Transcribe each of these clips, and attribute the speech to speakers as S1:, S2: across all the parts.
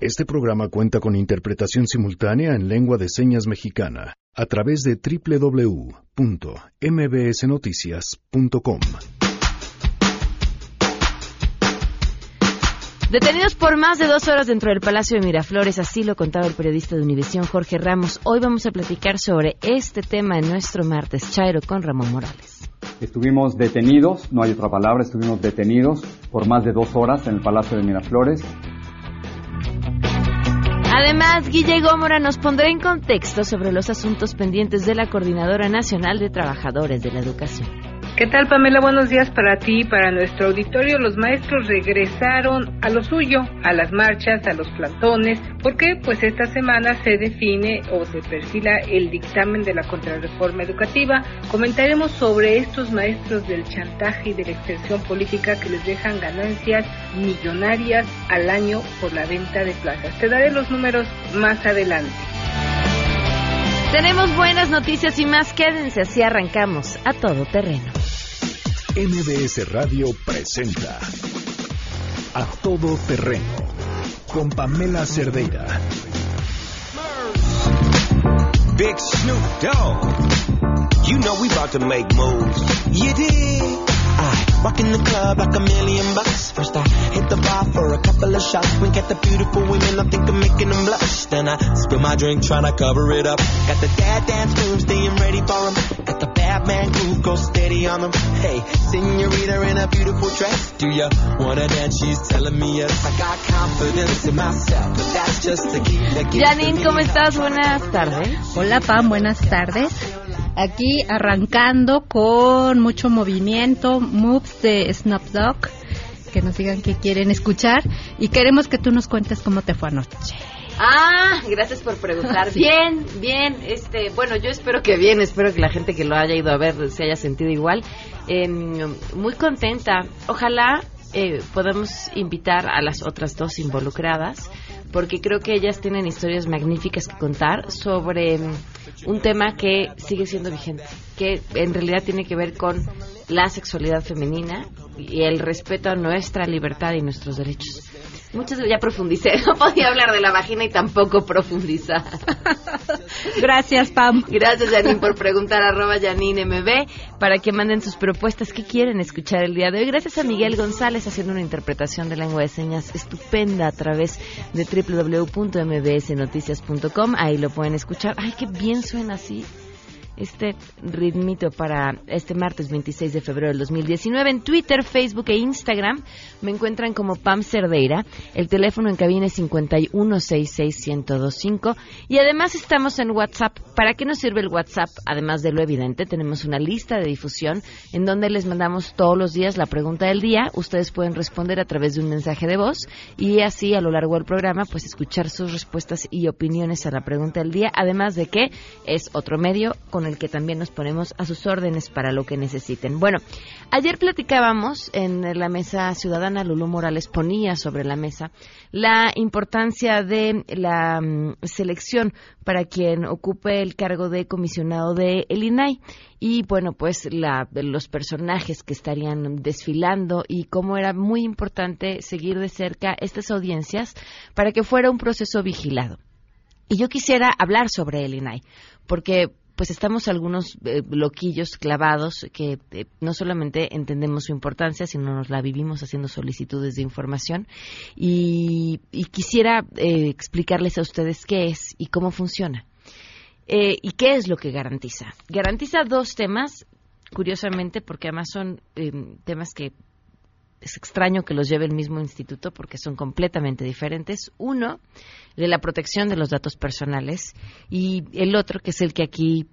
S1: Este programa cuenta con interpretación simultánea en lengua de señas mexicana a través de www.mbsnoticias.com.
S2: Detenidos por más de dos horas dentro del Palacio de Miraflores, así lo contaba el periodista de Univisión Jorge Ramos. Hoy vamos a platicar sobre este tema en nuestro martes Chairo con Ramón Morales.
S3: Estuvimos detenidos, no hay otra palabra, estuvimos detenidos por más de dos horas en el Palacio de Miraflores.
S2: Además, Guille Gómora nos pondrá en contexto sobre los asuntos pendientes de la Coordinadora Nacional de Trabajadores de la Educación.
S4: ¿Qué tal, Pamela? Buenos días para ti y para nuestro auditorio. Los maestros regresaron a lo suyo, a las marchas, a los plantones, porque pues esta semana se define o se perfila el dictamen de la contrarreforma educativa. Comentaremos sobre estos maestros del chantaje y de la extensión política que les dejan ganancias millonarias al año por la venta de plazas. Te daré los números más adelante.
S2: Tenemos buenas noticias y más. Quédense así arrancamos a todo terreno.
S1: MBS Radio presenta A Todo Terreno con Pamela Cerdeira.
S5: Big Snoop Dogg. You know we about to make moves. You dig? I walk in the club like a million bucks. First I hit the bar for a couple of shots. Wink at the beautiful women, I think I'm making them blush. Then I spill my drink trying to cover it up. Got the dad dance moves, staying ready for 'em. Got the bad man groove, go steady on. Hey, senorita in a beautiful dress. Do ya wanna dance? She's telling me yes. I got confidence in myself, but that's just the key that gives
S2: Janine,
S5: me
S2: ¿cómo estás? Buenas tardes.
S6: Hola Pam, buenas tardes. Aquí arrancando con mucho movimiento, moves de Snoop Dogg, que nos digan que quieren escuchar y queremos que tú nos cuentes cómo te fue anoche.
S2: Ah, gracias por preguntar.
S6: Sí.
S2: Bien, bien. Este, bueno, yo espero que bien. Espero que la gente que lo haya ido a ver se haya sentido igual. Eh, muy contenta. Ojalá eh, podamos invitar a las otras dos involucradas, porque creo que ellas tienen historias magníficas que contar sobre mm, un tema que sigue siendo vigente, que en realidad tiene que ver con la sexualidad femenina y el respeto a nuestra libertad y nuestros derechos. Muchas ya profundicé, no podía hablar de la vagina y tampoco profundizar.
S6: Gracias Pam.
S2: Gracias, Janine, por preguntar arroba Janine MB para que manden sus propuestas que quieren escuchar el día de hoy. Gracias a Miguel González haciendo una interpretación de lengua de señas estupenda a través de www.mbsnoticias.com. Ahí lo pueden escuchar. Ay, qué bien suena así este ritmito para este martes 26 de febrero del 2019. En Twitter, Facebook e Instagram me encuentran como Pam Cerdeira. El teléfono en cabina es 5166125. Y además estamos en WhatsApp. ¿Para qué nos sirve el WhatsApp? Además de lo evidente, tenemos una lista de difusión en donde les mandamos todos los días la pregunta del día. Ustedes pueden responder a través de un mensaje de voz y así a lo largo del programa pues escuchar sus respuestas y opiniones a la pregunta del día. Además de que es otro medio con el que también nos ponemos a sus órdenes para lo que necesiten. Bueno, ayer platicábamos en la mesa ciudadana, Lulú Morales ponía sobre la mesa la importancia de la mm, selección para quien ocupe el cargo de comisionado de el INAI y bueno pues la, los personajes que estarían desfilando y cómo era muy importante seguir de cerca estas audiencias para que fuera un proceso vigilado. Y yo quisiera hablar sobre el INAI, porque pues estamos algunos eh, loquillos clavados que eh, no solamente entendemos su importancia, sino nos la vivimos haciendo solicitudes de información. Y, y quisiera eh, explicarles a ustedes qué es y cómo funciona. Eh, y qué es lo que garantiza. Garantiza dos temas, curiosamente, porque además son eh, temas que es extraño que los lleve el mismo instituto porque son completamente diferentes. Uno, de la protección de los datos personales y el otro, que es el que aquí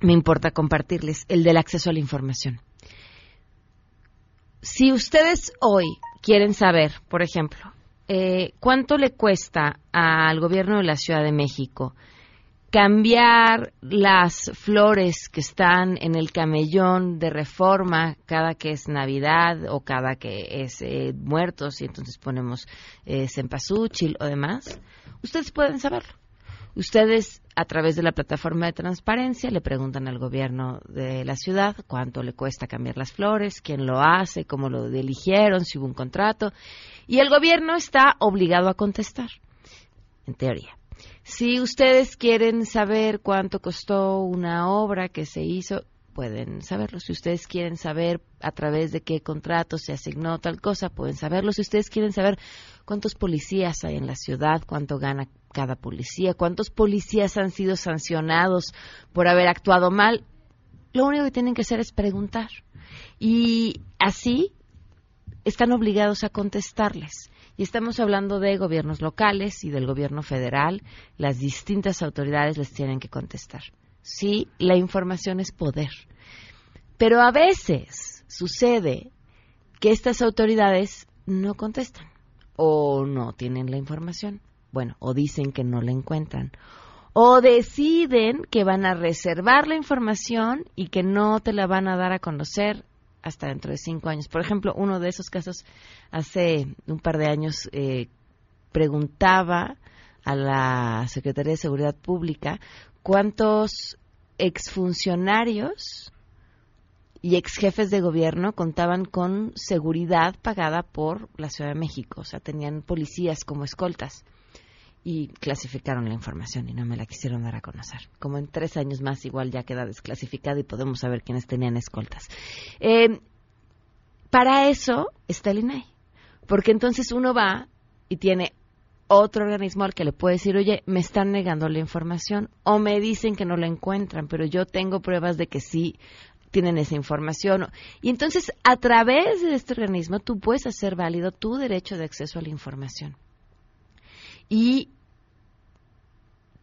S2: me importa compartirles, el del acceso a la información. Si ustedes hoy quieren saber, por ejemplo, eh, cuánto le cuesta al gobierno de la Ciudad de México cambiar las flores que están en el camellón de reforma cada que es Navidad o cada que es eh, muertos y entonces ponemos eh, cempasúchil o demás, ustedes pueden saberlo. Ustedes, a través de la plataforma de transparencia, le preguntan al gobierno de la ciudad cuánto le cuesta cambiar las flores, quién lo hace, cómo lo eligieron, si hubo un contrato, y el gobierno está obligado a contestar. en teoría. Si ustedes quieren saber cuánto costó una obra que se hizo, pueden saberlo. Si ustedes quieren saber a través de qué contrato se asignó tal cosa, pueden saberlo. Si ustedes quieren saber cuántos policías hay en la ciudad, cuánto gana cada policía, cuántos policías han sido sancionados por haber actuado mal, lo único que tienen que hacer es preguntar. Y así están obligados a contestarles. Y estamos hablando de gobiernos locales y del gobierno federal. Las distintas autoridades les tienen que contestar. Sí, la información es poder. Pero a veces sucede que estas autoridades no contestan o no tienen la información. Bueno, o dicen que no la encuentran. O deciden que van a reservar la información y que no te la van a dar a conocer hasta dentro de cinco años. Por ejemplo, uno de esos casos hace un par de años eh, preguntaba a la Secretaría de Seguridad Pública cuántos exfuncionarios y ex jefes de gobierno contaban con seguridad pagada por la Ciudad de México, o sea, tenían policías como escoltas y clasificaron la información y no me la quisieron dar a conocer. Como en tres años más igual ya queda desclasificada y podemos saber quiénes tenían escoltas. Eh, para eso está el INAI, porque entonces uno va y tiene otro organismo al que le puede decir, oye, me están negando la información o me dicen que no la encuentran, pero yo tengo pruebas de que sí tienen esa información. Y entonces, a través de este organismo, tú puedes hacer válido tu derecho de acceso a la información. Y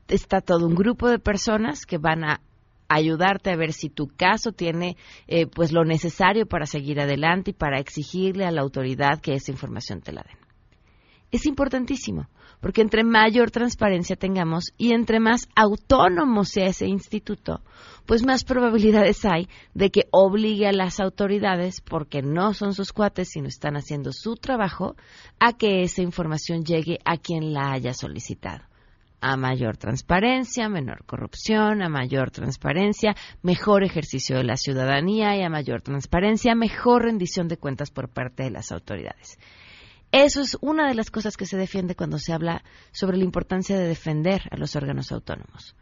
S2: está todo un grupo de personas que van a ayudarte a ver si tu caso tiene eh, pues lo necesario para seguir adelante y para exigirle a la autoridad que esa información te la den. Es importantísimo porque entre mayor transparencia tengamos y entre más autónomo sea ese instituto, pues más probabilidades hay de que obligue a las autoridades, porque no son sus cuates, sino están haciendo su trabajo, a que esa información llegue a quien la haya solicitado. A mayor transparencia, menor corrupción, a mayor transparencia, mejor ejercicio de la ciudadanía y a mayor transparencia, mejor rendición de cuentas por parte de las autoridades. Eso es una de las cosas que se defiende cuando se habla sobre la importancia de defender a los órganos autónomos.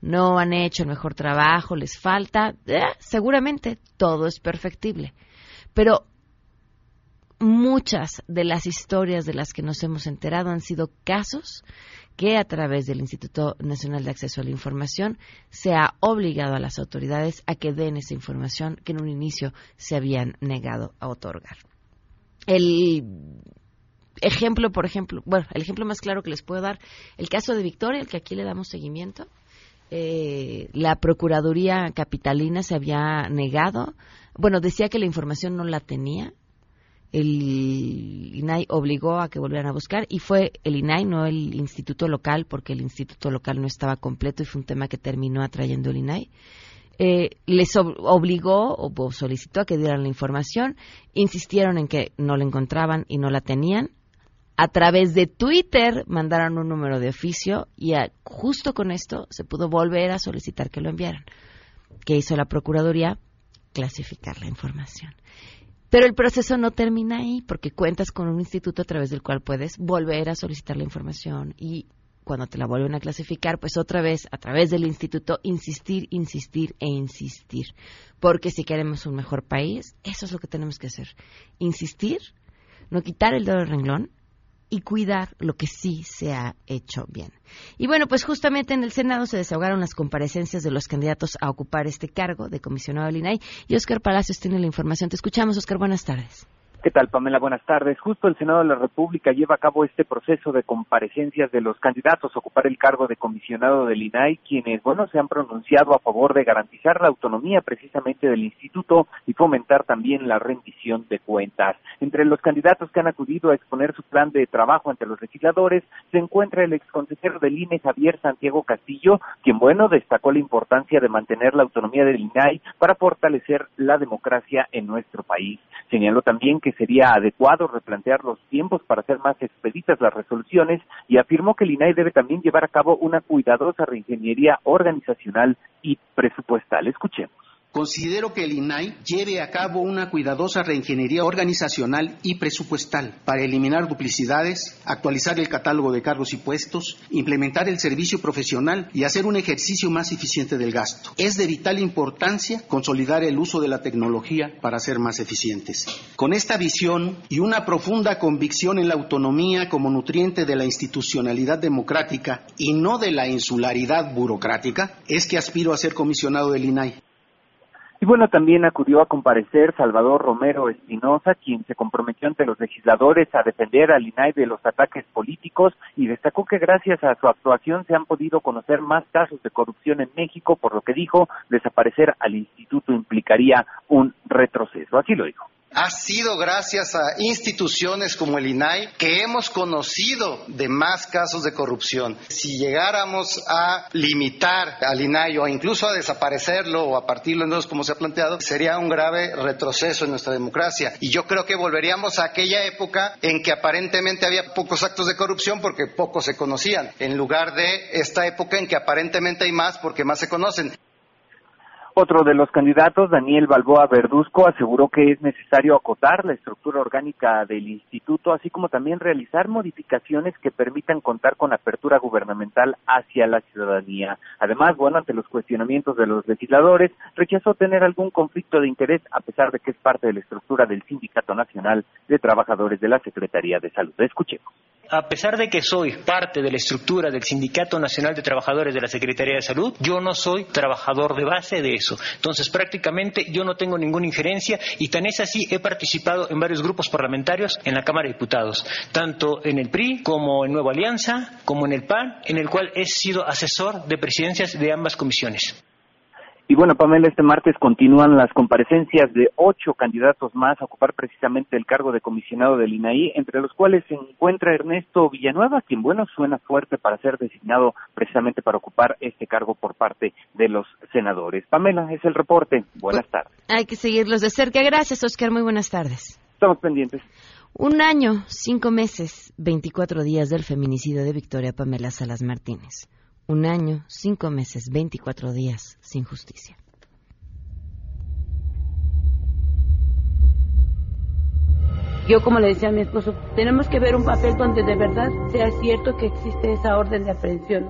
S2: No han hecho el mejor trabajo, les falta, eh, seguramente todo es perfectible. Pero muchas de las historias de las que nos hemos enterado han sido casos que a través del Instituto Nacional de Acceso a la Información se ha obligado a las autoridades a que den esa información que en un inicio se habían negado a otorgar. El ejemplo, por ejemplo, bueno, el ejemplo más claro que les puedo dar, el caso de Victoria, el que aquí le damos seguimiento. Eh, la Procuraduría Capitalina se había negado, bueno, decía que la información no la tenía, el INAI obligó a que volvieran a buscar y fue el INAI, no el instituto local, porque el instituto local no estaba completo y fue un tema que terminó atrayendo el INAI. Eh, les obligó o solicitó a que dieran la información, insistieron en que no la encontraban y no la tenían, a través de Twitter mandaron un número de oficio y justo con esto se pudo volver a solicitar que lo enviaran. ¿Qué hizo la Procuraduría? Clasificar la información. Pero el proceso no termina ahí porque cuentas con un instituto a través del cual puedes volver a solicitar la información y cuando te la vuelven a clasificar, pues otra vez a través del instituto insistir, insistir e insistir. Porque si queremos un mejor país, eso es lo que tenemos que hacer. Insistir, no quitar el dedo del renglón y cuidar lo que sí se ha hecho bien. Y bueno, pues justamente en el Senado se desahogaron las comparecencias de los candidatos a ocupar este cargo de comisionado del INAI y Oscar Palacios tiene la información. Te escuchamos, Oscar. Buenas tardes.
S7: ¿Qué tal, Pamela? Buenas tardes. Justo el Senado de la República lleva a cabo este proceso de comparecencias de los candidatos a ocupar el cargo de comisionado del INAI, quienes, bueno, se han pronunciado a favor de garantizar la autonomía precisamente del instituto y fomentar también la rendición de cuentas. Entre los candidatos que han acudido a exponer su plan de trabajo ante los legisladores se encuentra el exconsejero del INE, Javier Santiago Castillo, quien, bueno, destacó la importancia de mantener la autonomía del INAI para fortalecer la democracia en nuestro país. Señaló también que que sería adecuado replantear los tiempos para hacer más expeditas las resoluciones y afirmó que el INAI debe también llevar a cabo una cuidadosa reingeniería organizacional y presupuestal. Escuchemos
S8: Considero que el INAI lleve a cabo una cuidadosa reingeniería organizacional y presupuestal para eliminar duplicidades, actualizar el catálogo de cargos y puestos, implementar el servicio profesional y hacer un ejercicio más eficiente del gasto. Es de vital importancia consolidar el uso de la tecnología para ser más eficientes. Con esta visión y una profunda convicción en la autonomía como nutriente de la institucionalidad democrática y no de la insularidad burocrática, es que aspiro a ser comisionado del INAI.
S7: Y bueno, también acudió a comparecer Salvador Romero Espinosa, quien se comprometió ante los legisladores a defender al INAI de los ataques políticos y destacó que gracias a su actuación se han podido conocer más casos de corrupción en México, por lo que dijo desaparecer al instituto implicaría un retroceso. Así lo dijo.
S8: Ha sido gracias a instituciones como el INAI que hemos conocido de más casos de corrupción. Si llegáramos a limitar al INAI o incluso a desaparecerlo o a partirlo en dos como se ha planteado, sería un grave retroceso en nuestra democracia. Y yo creo que volveríamos a aquella época en que aparentemente había pocos actos de corrupción porque pocos se conocían, en lugar de esta época en que aparentemente hay más porque más se conocen.
S7: Otro de los candidatos, Daniel Balboa Verduzco, aseguró que es necesario acotar la estructura orgánica del instituto, así como también realizar modificaciones que permitan contar con apertura gubernamental hacia la ciudadanía. Además, bueno, ante los cuestionamientos de los legisladores, rechazó tener algún conflicto de interés, a pesar de que es parte de la estructura del Sindicato Nacional de Trabajadores de la Secretaría de Salud. Escuchemos
S9: a pesar de que soy parte de la estructura del Sindicato Nacional de Trabajadores de la Secretaría de Salud, yo no soy trabajador de base de eso. Entonces, prácticamente yo no tengo ninguna injerencia y tan es así, he participado en varios grupos parlamentarios en la Cámara de Diputados, tanto en el PRI como en Nueva Alianza, como en el PAN, en el cual he sido asesor de presidencias de ambas comisiones.
S7: Y bueno, Pamela, este martes continúan las comparecencias de ocho candidatos más a ocupar precisamente el cargo de comisionado del INAI, entre los cuales se encuentra Ernesto Villanueva, quien, bueno, suena fuerte para ser designado precisamente para ocupar este cargo por parte de los senadores. Pamela, es el reporte. Buenas pues, tardes.
S2: Hay que seguirlos de cerca. Gracias, Oscar. Muy buenas tardes.
S7: Estamos pendientes.
S2: Un año, cinco meses, veinticuatro días del feminicidio de Victoria Pamela Salas Martínez un año, cinco meses, veinticuatro días sin justicia.
S10: Yo, como le decía a mi esposo, tenemos que ver un papel donde de verdad sea cierto que existe esa orden de aprehensión.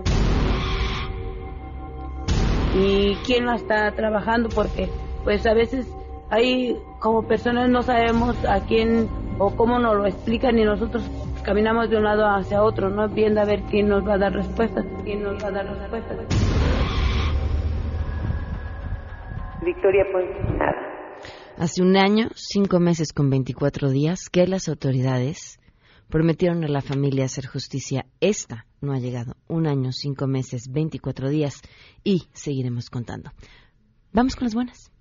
S10: Y quién la está trabajando, porque pues a veces hay como personas no sabemos a quién o cómo nos lo explican y nosotros caminamos de un lado hacia otro, no viendo a ver quién nos va a dar respuestas, quién nos va a dar respuestas. Victoria, pues nada.
S2: Hace un año, cinco meses con 24 días, que las autoridades prometieron a la familia hacer justicia. Esta no ha llegado. Un año, cinco meses, 24 días y seguiremos contando. Vamos con las buenas.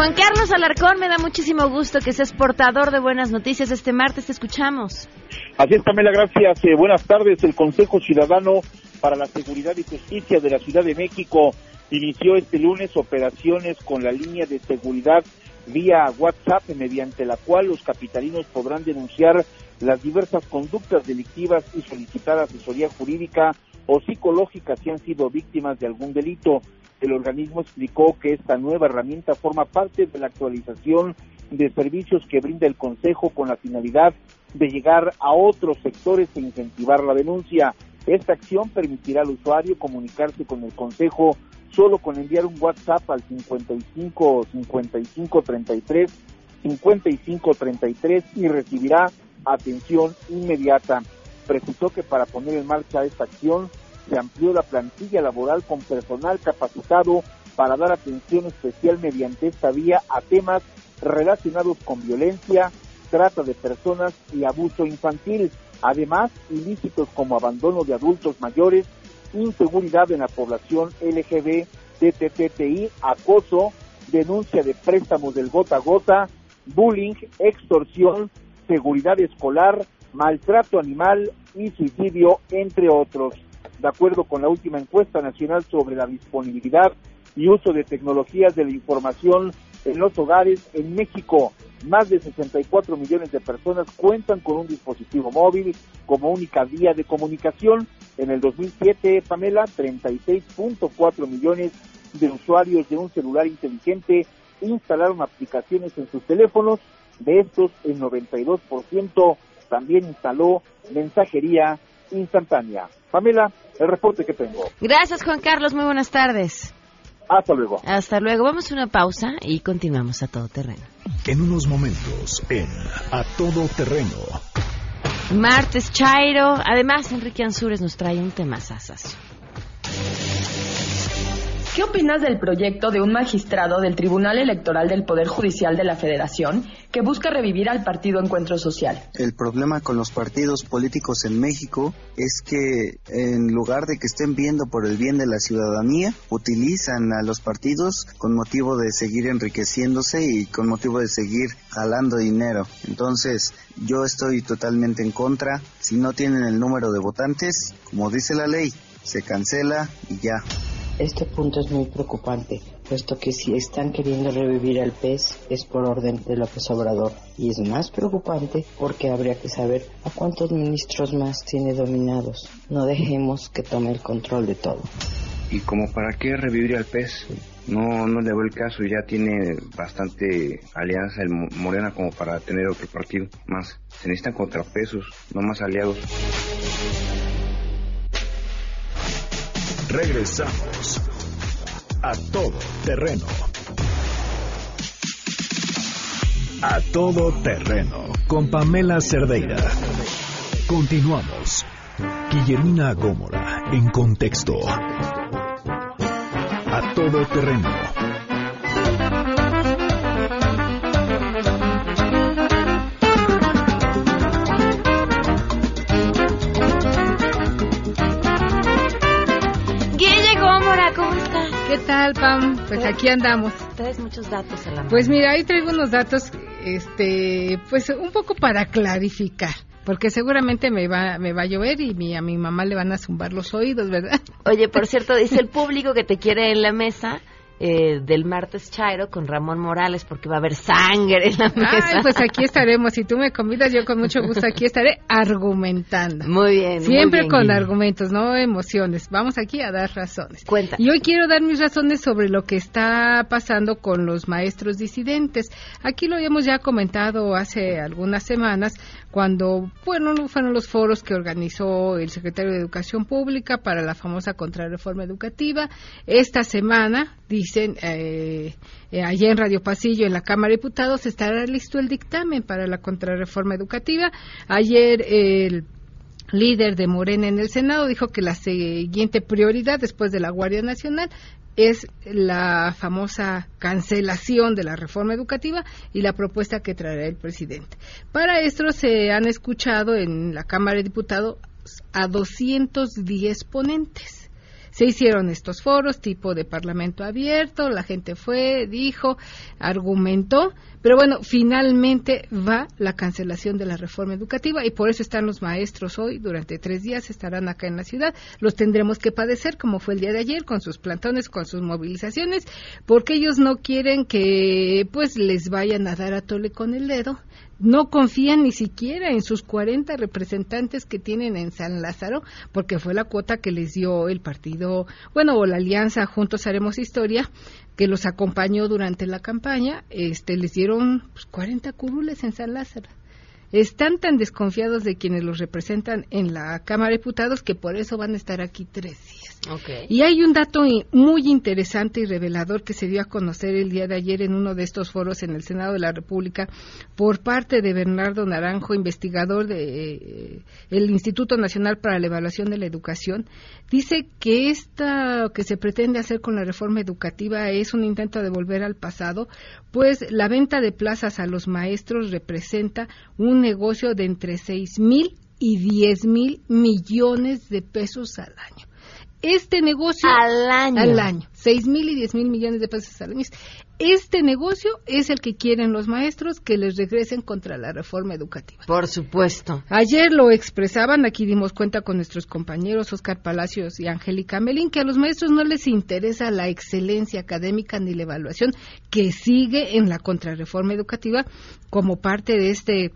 S2: Juan Carlos Alarcón, me da muchísimo gusto que seas portador de buenas noticias. Este martes te escuchamos.
S11: Así es, Pamela, gracias. Eh, buenas tardes. El Consejo Ciudadano para la Seguridad y Justicia de la Ciudad de México inició este lunes operaciones con la línea de seguridad vía WhatsApp, mediante la cual los capitalinos podrán denunciar las diversas conductas delictivas y solicitar asesoría jurídica o psicológica si han sido víctimas de algún delito. El organismo explicó que esta nueva herramienta forma parte de la actualización de servicios que brinda el Consejo con la finalidad de llegar a otros sectores e incentivar la denuncia. Esta acción permitirá al usuario comunicarse con el Consejo solo con enviar un WhatsApp al 55 55 33 55 33 y recibirá atención inmediata. Precisó que para poner en marcha esta acción se amplió la plantilla laboral con personal capacitado para dar atención especial mediante esta vía a temas relacionados con violencia, trata de personas y abuso infantil. Además, ilícitos como abandono de adultos mayores, inseguridad en la población LGB, TTTI, acoso, denuncia de préstamos del gota a gota, bullying, extorsión, seguridad escolar, maltrato animal y suicidio, entre otros de acuerdo con la última encuesta nacional sobre la disponibilidad y uso de tecnologías de la información en los hogares en México. Más de 64 millones de personas cuentan con un dispositivo móvil como única vía de comunicación En el 2007, Pamela, 36.4 millones de usuarios de un celular inteligente instalaron aplicaciones en sus teléfonos. De estos, el 92% también instaló mensajería instantánea. Pamela, el reporte que tengo.
S2: Gracias, Juan Carlos. Muy buenas tardes.
S11: Hasta luego.
S2: Hasta luego. Vamos a una pausa y continuamos a todo terreno.
S12: En unos momentos, en A Todo Terreno.
S2: Martes Chairo. Además, Enrique Ansures nos trae un tema sasas.
S13: ¿Qué opinas del proyecto de un magistrado del Tribunal Electoral del Poder Judicial de la Federación que busca revivir al Partido Encuentro Social?
S14: El problema con los partidos políticos en México es que en lugar de que estén viendo por el bien de la ciudadanía, utilizan a los partidos con motivo de seguir enriqueciéndose y con motivo de seguir jalando dinero. Entonces, yo estoy totalmente en contra. Si no tienen el número de votantes, como dice la ley, se cancela y ya.
S15: Este punto es muy preocupante, puesto que si están queriendo revivir al pez es por orden de López Obrador. Y es más preocupante porque habría que saber a cuántos ministros más tiene dominados. No dejemos que tome el control de todo.
S16: ¿Y como para qué revivir al pez? No, no le veo el caso, ya tiene bastante alianza el Morena como para tener otro partido más. Se necesitan contrapesos, no más aliados.
S12: Regresamos a todo terreno. A todo terreno con Pamela Cerdeira. Continuamos. Guillermina Gómora en contexto. A todo terreno.
S17: Tal, Pam? Pues aquí andamos.
S2: Traes muchos datos a la mano.
S17: Pues mira, ahí traigo unos datos, este, pues un poco para clarificar. Porque seguramente me va, me va a llover y mi, a mi mamá le van a zumbar los oídos, ¿verdad?
S2: Oye, por cierto, dice el público que te quiere en la mesa eh, del martes Chairo con Ramón Morales porque va a haber sangre en la mesa.
S17: pues aquí estaremos. Si tú me convidas, yo con mucho gusto aquí estaré argumentando.
S2: Muy bien.
S17: Siempre con argumentos, no emociones. Vamos aquí a dar razones.
S2: Cuenta.
S17: Y hoy quiero dar mis razones sobre lo que está pasando con los maestros disidentes. Aquí lo habíamos ya comentado hace algunas semanas cuando, bueno, fueron los foros que organizó el secretario de Educación Pública para la famosa contrarreforma educativa. Esta semana, dicen, eh, eh, allá en Radio Pasillo, en la Cámara de Diputados, estará listo el dictamen para la contrarreforma educativa. Ayer el líder de Morena en el Senado dijo que la siguiente prioridad después de la Guardia Nacional es la famosa cancelación de la reforma educativa y la propuesta que traerá el presidente. Para esto se han escuchado en la Cámara de Diputados a 210 ponentes se hicieron estos foros tipo de parlamento abierto, la gente fue, dijo, argumentó, pero bueno, finalmente va la cancelación de la reforma educativa y por eso están los maestros hoy, durante tres días estarán acá en la ciudad, los tendremos que padecer como fue el día de ayer, con sus plantones, con sus movilizaciones, porque ellos no quieren que pues les vayan a dar a tole con el dedo. No confían ni siquiera en sus 40 representantes que tienen en San Lázaro, porque fue la cuota que les dio el partido, bueno, o la alianza Juntos Haremos Historia, que los acompañó durante la campaña, este, les dieron pues, 40 curules en San Lázaro están tan desconfiados de quienes los representan en la Cámara de Diputados que por eso van a estar aquí tres días. Y hay un dato muy interesante y revelador que se dio a conocer el día de ayer en uno de estos foros en el Senado de la República por parte de Bernardo Naranjo, investigador del de, eh, Instituto Nacional para la Evaluación de la Educación. Dice que esta que se pretende hacer con la reforma educativa es un intento de volver al pasado, pues la venta de plazas a los maestros representa un negocio de entre seis mil y diez mil millones de pesos al año este negocio
S2: al año,
S17: al año, seis mil y diez mil millones de pesos al año. Este negocio es el que quieren los maestros que les regresen contra la reforma educativa.
S2: Por supuesto.
S17: Ayer lo expresaban, aquí dimos cuenta con nuestros compañeros Oscar Palacios y Angélica Melín, que a los maestros no les interesa la excelencia académica ni la evaluación que sigue en la contrarreforma educativa como parte de este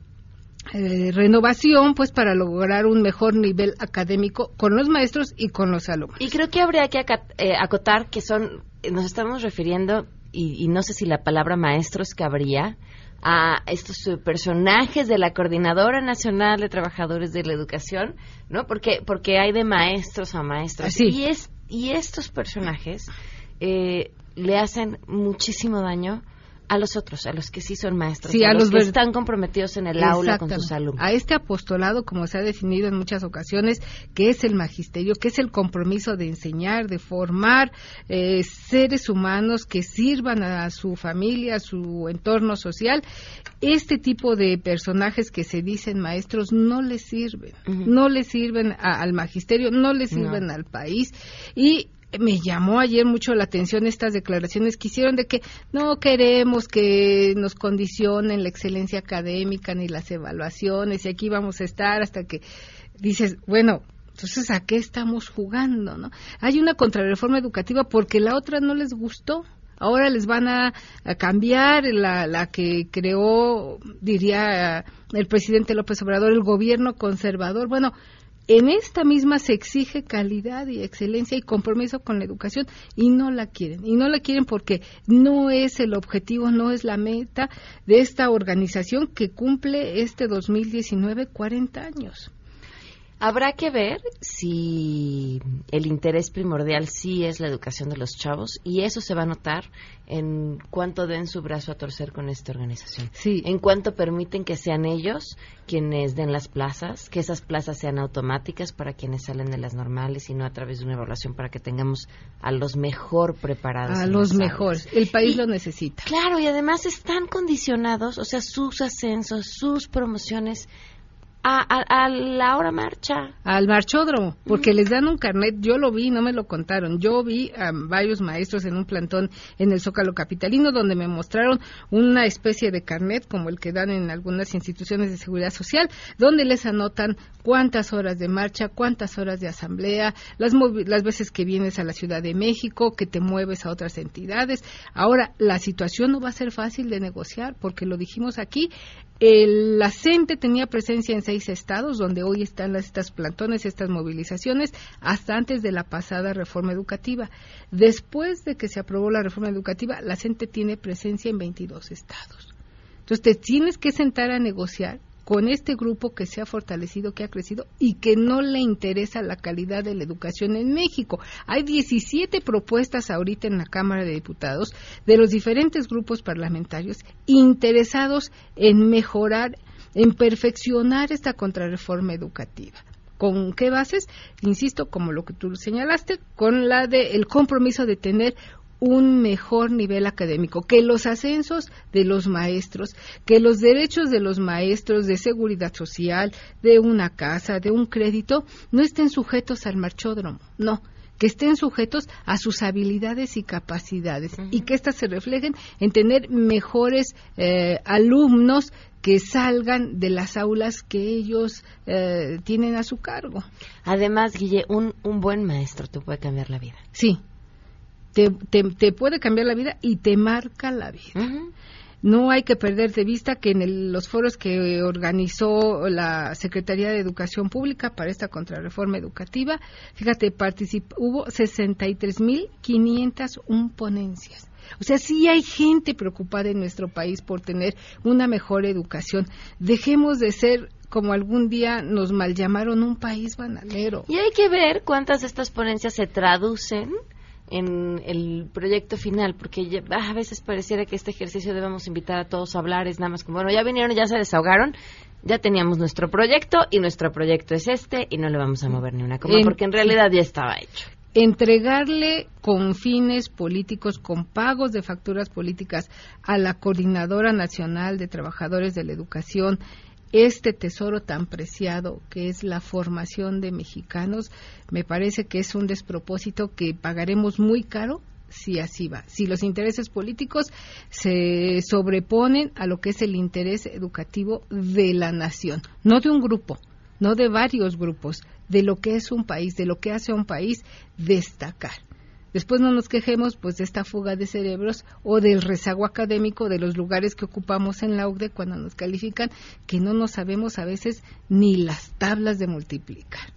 S17: eh, renovación pues para lograr un mejor nivel académico con los maestros y con los alumnos.
S2: Y creo que habría que eh, acotar que son, nos estamos refiriendo, y, no sé si la palabra maestros cabría, a estos personajes de la Coordinadora Nacional de Trabajadores de la Educación, ¿no? Porque, porque hay de maestros a maestros. Y, es, y estos personajes eh, le hacen muchísimo daño a los otros, a los que sí son maestros, a, los, que están comprometidos en el aula con sus alumnos.
S17: A este apostolado, como se ha definido en muchas ocasiones, que es el magisterio, que es el compromiso de enseñar, de formar eh, seres humanos que sirvan a su familia, a su entorno social. Este tipo de personajes que se dicen maestros no les sirven, no les sirven al magisterio, no les sirven al país y me llamó ayer mucho la atención estas declaraciones que hicieron de que no queremos que nos condicionen la excelencia académica ni las evaluaciones y aquí vamos a estar hasta que dices, bueno, entonces ¿a qué estamos jugando? ¿no? Hay una contrarreforma educativa porque la otra no les gustó. Ahora les van a, cambiar la, la que creó, diría el presidente López Obrador, el gobierno conservador. Bueno, en esta misma se exige calidad y excelencia y compromiso con la educación y no la quieren. Y no la quieren porque no es el objetivo, no es la meta de esta organización que cumple este 2019 40 años.
S2: Habrá que ver si el interés primordial sí es la educación de los chavos y eso se va a notar en cuanto den su brazo a torcer con esta organización.
S17: Sí.
S2: En cuanto permiten que sean ellos quienes den las plazas, que esas plazas sean automáticas para quienes salen de las normales y no a través de una evaluación para que tengamos a los mejor preparados.
S17: A los mejores. El país lo necesita.
S2: Claro, y además están condicionados, o sea, sus ascensos, sus promociones a, la hora marcha.
S17: Al marchódromo, porque les dan un carnet, yo lo vi, no me lo contaron, yo vi a varios maestros en un plantón en el Zócalo Capitalino donde me mostraron una especie de carnet como el que dan en algunas instituciones de seguridad social, donde les anotan cuántas horas de marcha, cuántas horas de asamblea, las, las veces que vienes a la Ciudad de México, que te mueves a otras entidades. Ahora, la situación no va a ser fácil de negociar, porque lo dijimos aquí, el, la CENTE tenía presencia en seis estados, donde hoy están las, estas plantones, estas movilizaciones, hasta antes de la pasada reforma educativa. Después de que se aprobó la reforma educativa, la CENTE tiene presencia en 22 estados. Entonces, te tienes que sentar a negociar con este grupo que se ha fortalecido, que ha crecido y que no le interesa la calidad de la educación en México. Hay 17 propuestas ahorita en la Cámara de Diputados de los diferentes grupos parlamentarios interesados en mejorar, en perfeccionar esta contrarreforma educativa. ¿Con qué bases? Insisto, como lo que tú señalaste, con la de el compromiso de tener un mejor nivel académico, que los ascensos de los maestros, que los derechos de los maestros de seguridad social, de una casa, de un crédito, no estén sujetos al marchódromo, no, que estén sujetos a sus habilidades y capacidades y que éstas se reflejen en tener mejores eh, alumnos que salgan de las aulas que ellos eh, tienen a su cargo.
S2: Además, Guille, un, un buen maestro te puede cambiar la vida.
S17: Sí, te, puede cambiar la vida y te marca la vida. No hay que perder de vista que en los foros que organizó la Secretaría de Educación Pública para esta contrarreforma educativa, fíjate, participó, hubo 63.501 ponencias. O sea, sí hay gente preocupada en nuestro país por tener una mejor educación. Dejemos de ser como algún día nos mal llamaron un país bananero.
S2: Y hay que ver cuántas de estas ponencias se traducen en el proyecto final, porque ah, a veces pareciera que este ejercicio debemos invitar a todos a hablar, es nada más como, bueno, ya vinieron, ya se desahogaron, ya teníamos nuestro proyecto y nuestro proyecto es este y no le vamos a mover ni una coma, porque en realidad ya estaba hecho.
S17: Entregarle con fines políticos, con pagos de facturas políticas a la Coordinadora Nacional de Trabajadores de la Educación, este tesoro tan preciado que es la formación de mexicanos, me parece que es un despropósito que pagaremos muy caro si así va. Si los intereses políticos se sobreponen a lo que es el interés educativo de la nación, no de un grupo, no de varios grupos, de lo que es un país, de lo que hace a un país destacar. Después no nos quejemos pues de esta fuga de cerebros o del rezago académico de los lugares que ocupamos en la UCDE cuando nos califican, que no nos sabemos a veces ni las tablas de multiplicar.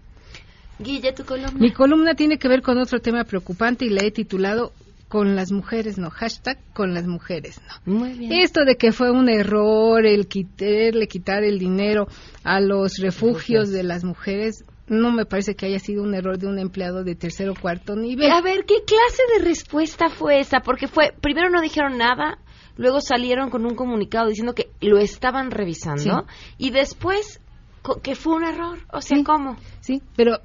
S2: Guille, tu columna.
S17: Mi columna tiene que ver con otro tema preocupante y la he titulado con las mujeres no, hashtag con las mujeres no.
S2: Muy bien.
S17: Esto de que fue un error el quitarle quitar el dinero a los refugios de las mujeres, no me parece que haya sido un error de un empleado de tercer o cuarto nivel.
S2: A ver, ¿qué clase de respuesta fue esa? Porque fue, primero no dijeron nada, luego salieron con un comunicado diciendo que lo estaban revisando y después que fue un error. O sea, ¿cómo?
S17: Sí, pero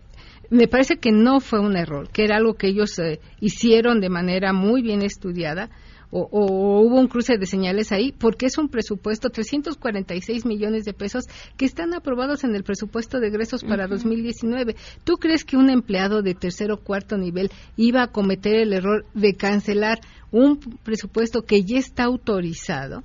S17: me parece que no fue un error, que era algo que ellos eh, hicieron de manera muy bien estudiada. O, o hubo un cruce de señales ahí, porque es un presupuesto, 346 millones de pesos, que están aprobados en el presupuesto de egresos para 2019. ¿Tú crees que un empleado de tercer o cuarto nivel iba a cometer el error de cancelar un presupuesto que ya está autorizado?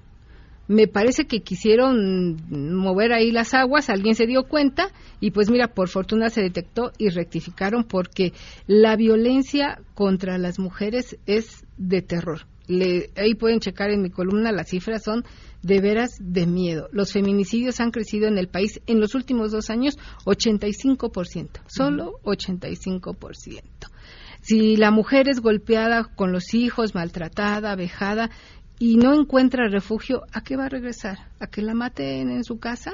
S17: me parece que quisieron mover ahí las aguas, alguien se dio cuenta y pues mira, por fortuna se detectó y rectificaron porque la violencia contra las mujeres es de terror. Le- ahí pueden checar en mi columna, las cifras son de veras de miedo. Los feminicidios han crecido en el país en los últimos dos años 85%, solo 85%. Si la mujer es golpeada con los hijos, maltratada, vejada, y no encuentra refugio, ¿a qué va a regresar? ¿A que la maten en su casa?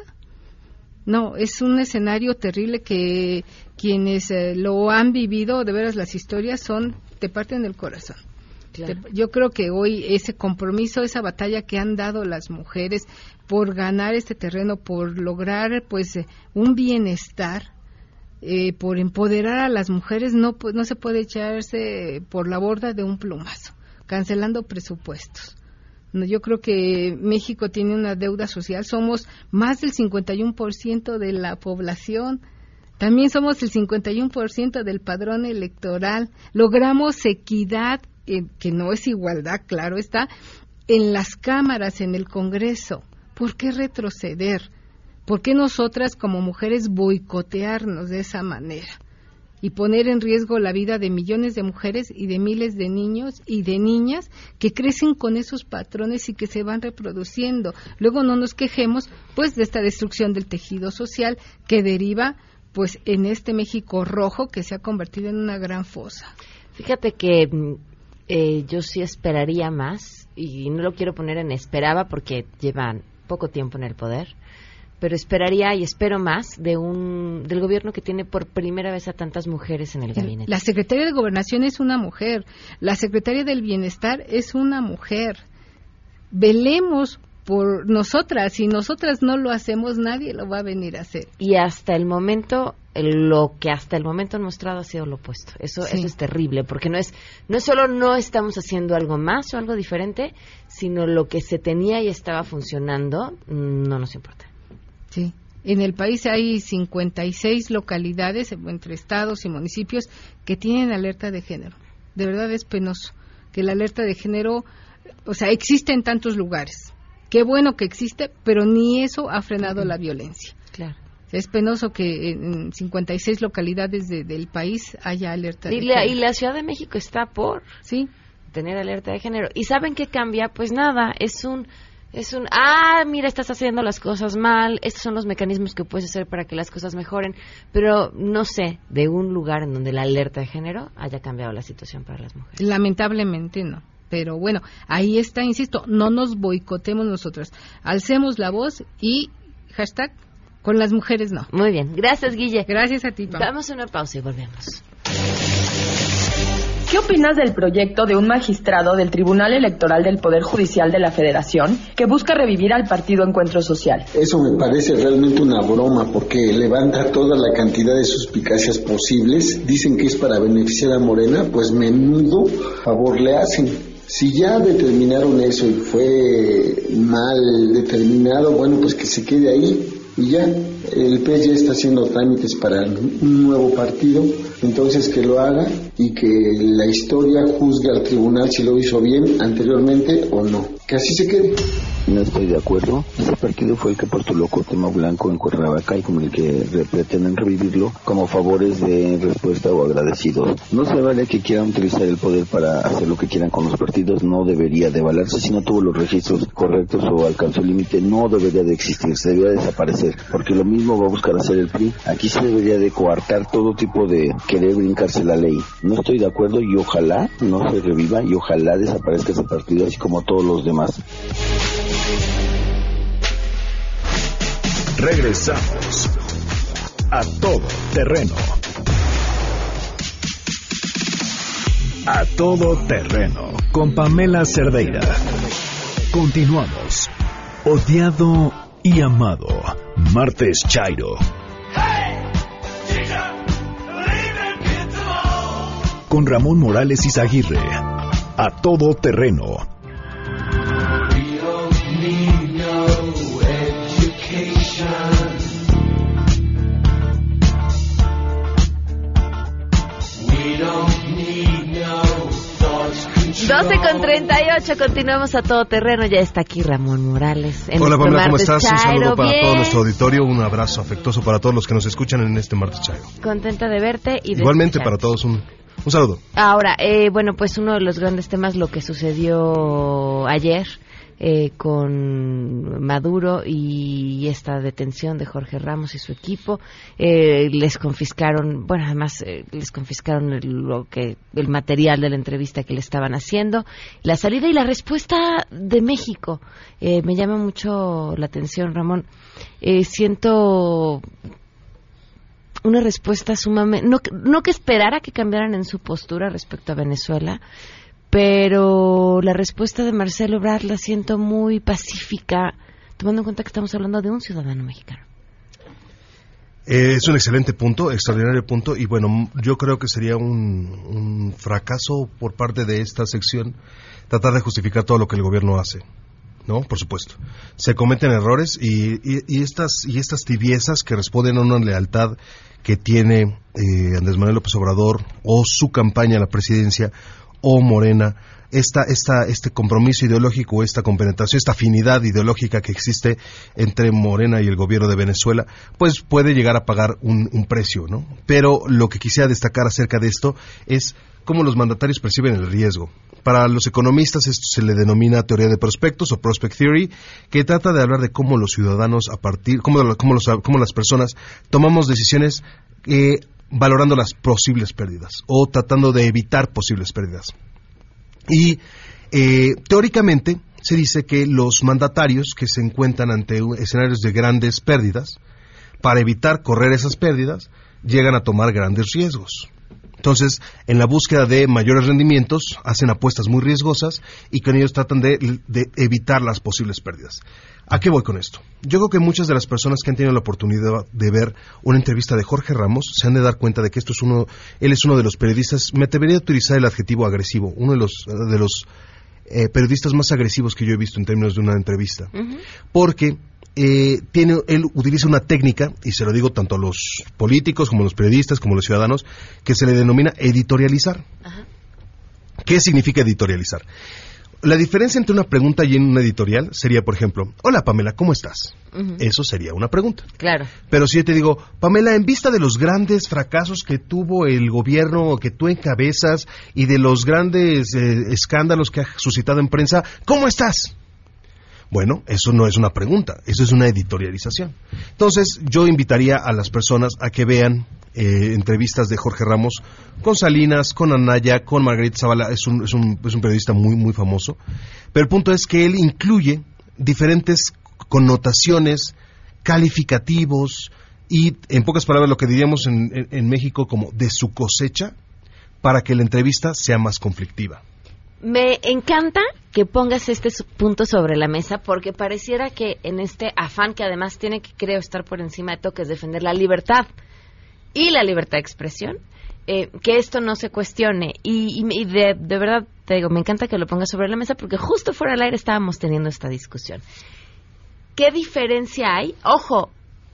S17: No, es un escenario terrible que quienes eh, lo han vivido, de veras las historias son, te parten el corazón. Yo creo que hoy ese compromiso, esa batalla que han dado las mujeres por ganar este terreno, por lograr pues eh, un bienestar, eh, por empoderar a las mujeres, no, pu- no se puede echarse por la borda de un plumazo, cancelando presupuestos. Yo creo que México tiene una deuda social. Somos más del 51% de la población. También somos el 51% del padrón electoral. Logramos equidad, eh, que no es igualdad, claro está, en las cámaras, en el Congreso. ¿Por qué retroceder? ¿Por qué nosotras como mujeres boicotearnos de esa manera? y poner en riesgo la vida de millones de mujeres y de miles de niños y de niñas que crecen con esos patrones y que se van reproduciendo. Luego no nos quejemos pues de esta destrucción del tejido social que deriva pues en este México rojo que se ha convertido en una gran fosa.
S2: Fíjate que mm, eh, yo sí esperaría más y no lo quiero poner en esperaba porque llevan poco tiempo en el poder, pero esperaría y espero más de un del gobierno que tiene por primera vez a tantas mujeres en el gabinete.
S17: La secretaria de Gobernación es una mujer, la secretaria del Bienestar es una mujer. Velemos por nosotras, si nosotras no lo hacemos, nadie lo va a venir a hacer.
S2: Y hasta el momento lo que hasta el momento han mostrado ha sido lo opuesto. Eso,
S17: Sí.
S2: eso es terrible, porque no es, no es solo no estamos haciendo algo más o algo diferente, sino lo que se tenía y estaba funcionando, mm, no nos importa.
S17: Sí. En el país hay 56 localidades entre estados y municipios que tienen alerta de género. De verdad es penoso que la alerta de género, o sea, existe en tantos lugares. Qué bueno que existe, pero ni eso ha frenado la violencia. Es penoso que en 56 localidades de- del país haya alerta de
S2: la, y
S17: género.
S2: la Ciudad de México está por
S17: sí.
S2: tener alerta de género. ¿Y saben qué cambia? Pues nada, es un, es un, ah, mira, estás haciendo las cosas mal, estos son los mecanismos que puedes hacer para que las cosas mejoren, pero no sé de un lugar en donde la alerta de género haya cambiado la situación para las mujeres.
S17: Lamentablemente no. Pero bueno, ahí está, insisto, no nos boicotemos nosotras. Alcemos la voz y hashtag con las mujeres no.
S2: Muy bien, gracias Guille.
S17: Gracias a ti, Pam.
S2: Vamos a una pausa y volvemos.
S13: ¿Qué opinas del proyecto de un magistrado del Tribunal Electoral del Poder Judicial de la Federación que busca revivir al partido Encuentro Social?
S18: Eso me parece realmente una broma porque levanta toda la cantidad de suspicacias posibles. Dicen que es para beneficiar a Morena, pues menudo favor le hacen. Si ya determinaron eso y fue mal determinado, bueno, pues que se quede ahí y ya. El PES ya está haciendo trámites para un nuevo partido Entonces que lo haga y que la historia juzgue al tribunal si lo hizo bien anteriormente o no. Que así se quede.
S19: No estoy de acuerdo. Ese partido fue el que postuló Cuauhtémoc Blanco en Cuernavaca y como el que re- pretenden revivirlo como favores de respuesta o agradecidos. No se vale que quieran utilizar el poder para hacer lo que quieran con los partidos. No debería de valerse si no tuvo los registros correctos o alcanzó el límite. No debería de existir. Se debería desaparecer. Porque lo mismo va a buscar hacer el PRI. Aquí se debería de coartar todo tipo de querer brincarse la ley. No estoy de acuerdo y ojalá no se reviva y ojalá desaparezca ese partido así como todos los demás.
S1: Regresamos a todo terreno. A todo terreno con Pamela Cerdeira. Continuamos. Odiado y amado. Martes Chairo. Con Ramón Morales Izaguirre. A todo terreno.
S2: 12 con 38, continuamos a todo terreno. Ya está aquí Ramón Morales. En
S20: Hola
S2: este
S20: Pamela, ¿cómo estás? Un
S2: Chairo.
S20: saludo para
S2: Bien.
S20: todo nuestro auditorio, un abrazo afectuoso para todos los que nos escuchan en este martes Chairo.
S2: Contenta de verte y de
S20: Igualmente
S2: escucharte.
S20: para todos un, un saludo.
S2: Ahora, eh, bueno, pues uno de los grandes temas, lo que sucedió ayer eh, con Maduro y esta detención de Jorge Ramos y su equipo, eh, les confiscaron, bueno, además eh, les confiscaron el, lo que el material de la entrevista que le estaban haciendo, la salida y la respuesta de México. Eh, me llama mucho la atención, Ramón. Siento una respuesta sumamente no, no que esperara que cambiaran en su postura respecto a Venezuela pero la respuesta de Marcelo Ebrard la siento muy pacífica tomando en cuenta que estamos hablando de un ciudadano mexicano
S20: Eh, es un excelente punto, extraordinario punto, y bueno, yo creo que sería un, un fracaso por parte de esta sección tratar de justificar todo lo que el gobierno hace. ¿No? Por supuesto. Se cometen errores y, y- y estas, y estas tibiezas que responden a una lealtad que tiene eh, Andrés Manuel López Obrador o su campaña a la presidencia o Morena, esta, esta, este compromiso ideológico, esta compenetración, esta afinidad ideológica que existe entre Morena y el gobierno de Venezuela, pues puede llegar a pagar un, un precio, ¿no? Pero lo que quisiera destacar acerca de esto es cómo los mandatarios perciben el riesgo. Para los economistas esto se le denomina teoría de prospectos o prospect theory, que trata de hablar de cómo los ciudadanos a partir, cómo, cómo las personas tomamos decisiones eh, valorando las posibles pérdidas o tratando de evitar posibles pérdidas. Y eh, teóricamente se dice que los mandatarios que se encuentran ante escenarios de grandes pérdidas, para evitar correr esas pérdidas, llegan a tomar grandes riesgos. Entonces, en la búsqueda de mayores rendimientos, hacen apuestas muy riesgosas y con ellos tratan de, de evitar las posibles pérdidas. ¿A qué voy con esto? Yo creo que muchas de las personas que han tenido la oportunidad de ver una entrevista de Jorge Ramos se han de dar cuenta de que esto es uno, él es uno de los periodistas, me atrevería a utilizar el adjetivo agresivo, uno de los, de los eh, periodistas más agresivos que yo he visto en términos de una entrevista porque eh, tiene, él utiliza una técnica, y se lo digo tanto a los políticos como a los periodistas, como a los ciudadanos, que se le denomina editorializar. ¿Qué significa editorializar? La diferencia entre una pregunta y una editorial sería, por ejemplo, hola Pamela, ¿cómo estás? Eso sería una pregunta.
S2: Claro.
S20: Pero si yo te digo, Pamela, en vista de los grandes fracasos que tuvo el gobierno que tú encabezas y de los grandes eh, escándalos que ha suscitado en prensa, ¿cómo estás? Bueno, eso no es una pregunta, eso es una editorialización. Entonces, yo invitaría a las personas a que vean eh, entrevistas de Jorge Ramos con Salinas, con Anaya, con Margarita Zavala, es un, es, un, es un periodista muy, muy famoso. Pero el punto es que él incluye diferentes connotaciones, calificativos y, en pocas palabras, lo que diríamos en, en- en México como de su cosecha para que la entrevista sea más conflictiva.
S2: Me encanta que pongas este punto sobre la mesa porque pareciera que en este afán que además tiene que creo estar por encima de todo que es defender la libertad y la libertad de expresión, eh, que esto no se cuestione y, y- y de, de verdad te digo, me encanta que lo pongas sobre la mesa porque justo fuera del aire estábamos teniendo esta discusión. ¿Qué diferencia hay? Ojo,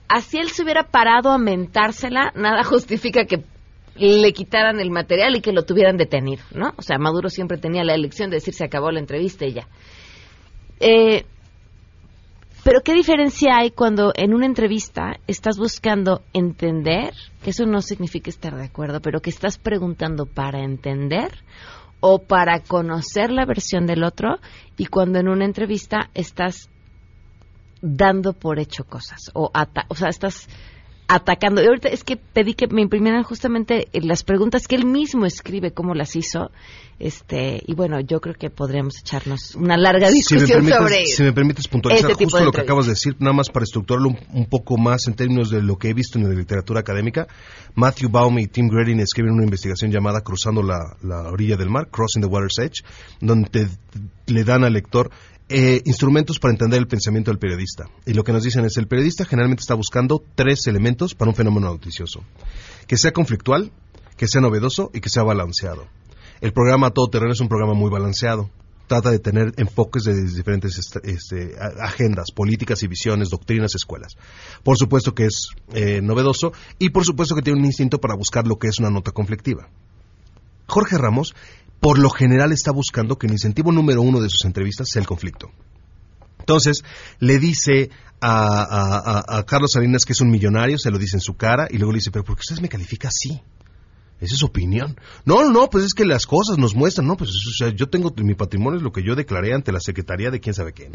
S2: así él se hubiera parado a mentársela, nada justifica que le quitaran el material y que lo tuvieran detenido, ¿no? O sea, Maduro siempre tenía la elección de decir se acabó la entrevista y ya. Eh, pero ¿qué diferencia hay cuando en una entrevista estás buscando entender, que eso no significa estar de acuerdo, pero que estás preguntando para entender o para conocer la versión del otro y cuando en una entrevista estás dando por hecho cosas o, o sea, estás atacando. Y ahorita es que pedí que me imprimieran justamente las preguntas que él mismo escribe, cómo las hizo. Este, y bueno, yo creo que podríamos echarnos una larga discusión sobre
S20: Si me permites puntualizar justo lo que acabas de decir, nada más para estructurarlo un, poco más en términos de lo que he visto en la literatura académica. Matthew Baum y Tim Gradin escriben una investigación llamada Cruzando la, la orilla del mar, Crossing the Water's Edge, donde le dan al lector eh, instrumentos para entender el pensamiento del periodista. Y lo que nos dicen es, el periodista generalmente está buscando tres elementos para un fenómeno noticioso. Que sea conflictual, que sea novedoso y que sea balanceado. El programa Todo Terreno es un programa muy balanceado. Trata de tener enfoques de diferentes este, agendas, políticas y visiones, doctrinas, escuelas. Por supuesto que es eh, novedoso y por supuesto que tiene un instinto para buscar lo que es una nota conflictiva. Jorge Ramos por lo general está buscando que el incentivo número uno de sus entrevistas sea el conflicto. Entonces, le dice a, Carlos Salinas que es un millonario, se lo dice en su cara, y luego le dice, pero ¿por qué usted me califica así? Esa es su opinión. No, no, pues es que las cosas nos muestran, no, pues yo tengo mi patrimonio, es lo que yo declaré ante la Secretaría de quién sabe qué.